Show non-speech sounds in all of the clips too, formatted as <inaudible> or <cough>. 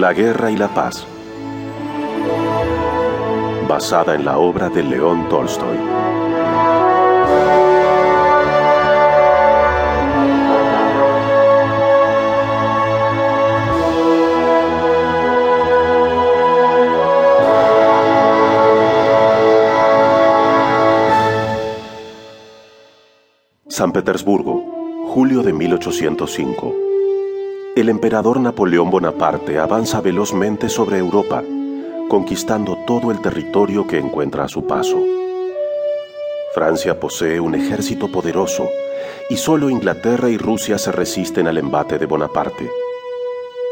La guerra y la paz. Basada en la obra de León Tolstoy. San Petersburgo, julio de 1805. El emperador Napoleón Bonaparte avanza velozmente sobre Europa, conquistando todo el territorio que encuentra a su paso. Francia posee un ejército poderoso y solo Inglaterra y Rusia se resisten al embate de Bonaparte.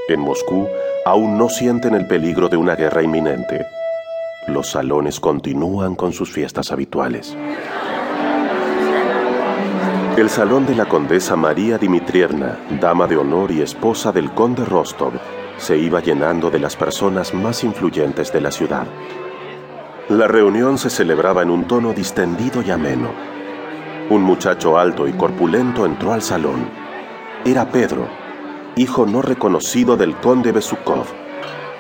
En Moscú aún no sienten el peligro de una guerra inminente. Los salones continúan con sus fiestas habituales. El salón de la condesa María Dimitrievna, dama de honor y esposa del conde Rostov, se iba llenando de las personas más influyentes de la ciudad. La reunión se celebraba en un tono distendido y ameno. Un muchacho alto y corpulento entró al salón. Era Pedro, hijo no reconocido del conde Besukov,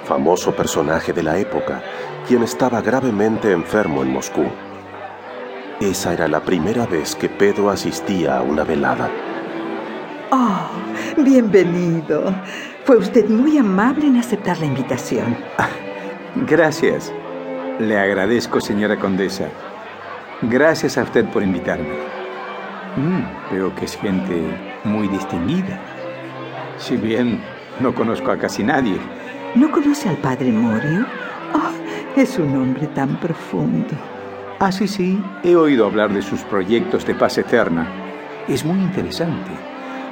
famoso personaje de la época, quien estaba gravemente enfermo en Moscú. Esa era la primera vez que Pedro asistía a una velada. Oh, bienvenido. Fue usted muy amable en aceptar la invitación. <laughs> Gracias. Le agradezco, señora condesa. Gracias a usted por invitarme. Mm, veo que es gente muy distinguida. Si bien no conozco a casi nadie. ¿No conoce al padre Morio? Oh, es un hombre tan profundo. Ah, sí, sí. He oído hablar de sus proyectos de paz eterna. Es muy interesante.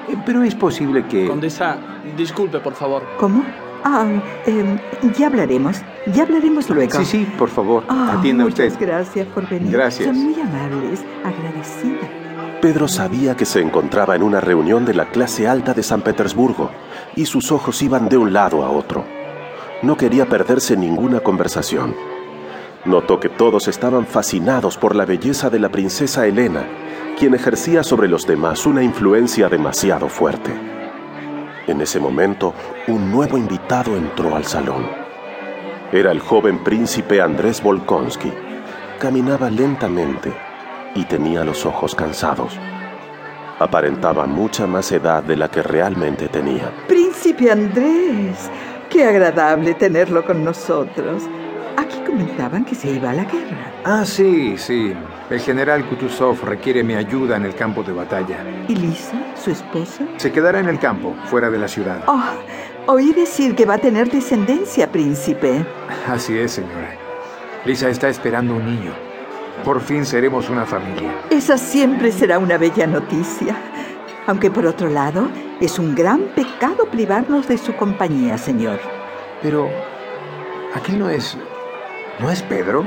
Eh, Pero es posible que... Condesa, disculpe, por favor. ¿Cómo? Ah, em, ya hablaremos. Ya hablaremos luego. Sí, sí, por favor. Ah, Atienda muchas usted. gracias por venir. Gracias. Son muy amables. Agradecida. Pedro sabía que se encontraba en una reunión de la clase alta de San Petersburgo y sus ojos iban de un lado a otro. No quería perderse ninguna conversación. Notó que todos estaban fascinados por la belleza de la princesa Elena, quien ejercía sobre los demás una influencia demasiado fuerte. En ese momento, un nuevo invitado entró al salón. Era el joven príncipe Andrés Volkonsky. Caminaba lentamente y tenía los ojos cansados. Aparentaba mucha más edad de la que realmente tenía. Príncipe Andrés, qué agradable tenerlo con nosotros. Aquí comentaban que se iba a la guerra. Ah, sí, sí. El general Kutuzov requiere mi ayuda en el campo de batalla. ¿Y Lisa, su esposa? Se quedará en el campo, fuera de la ciudad. Oh, oí decir que va a tener descendencia, príncipe. Así es, señora. Lisa está esperando un niño. Por fin seremos una familia. Esa siempre será una bella noticia. Aunque por otro lado, es un gran pecado privarnos de su compañía, señor. Pero, ¿aquí no es... ¿No es Pedro?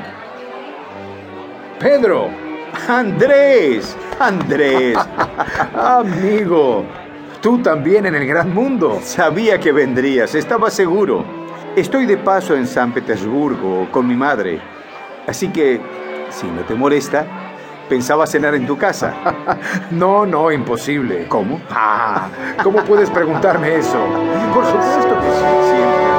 ¡Pedro! ¡Andrés! ¡Andrés! <laughs> Amigo, tú también en el gran mundo. Sabía que vendrías, estaba seguro. Estoy de paso en San Petersburgo con mi madre. Así que, si no te molesta, pensaba cenar en tu casa. <laughs> No, no, imposible. ¿Cómo? Ah, ¿cómo puedes preguntarme eso? Por supuesto que sí, siempre.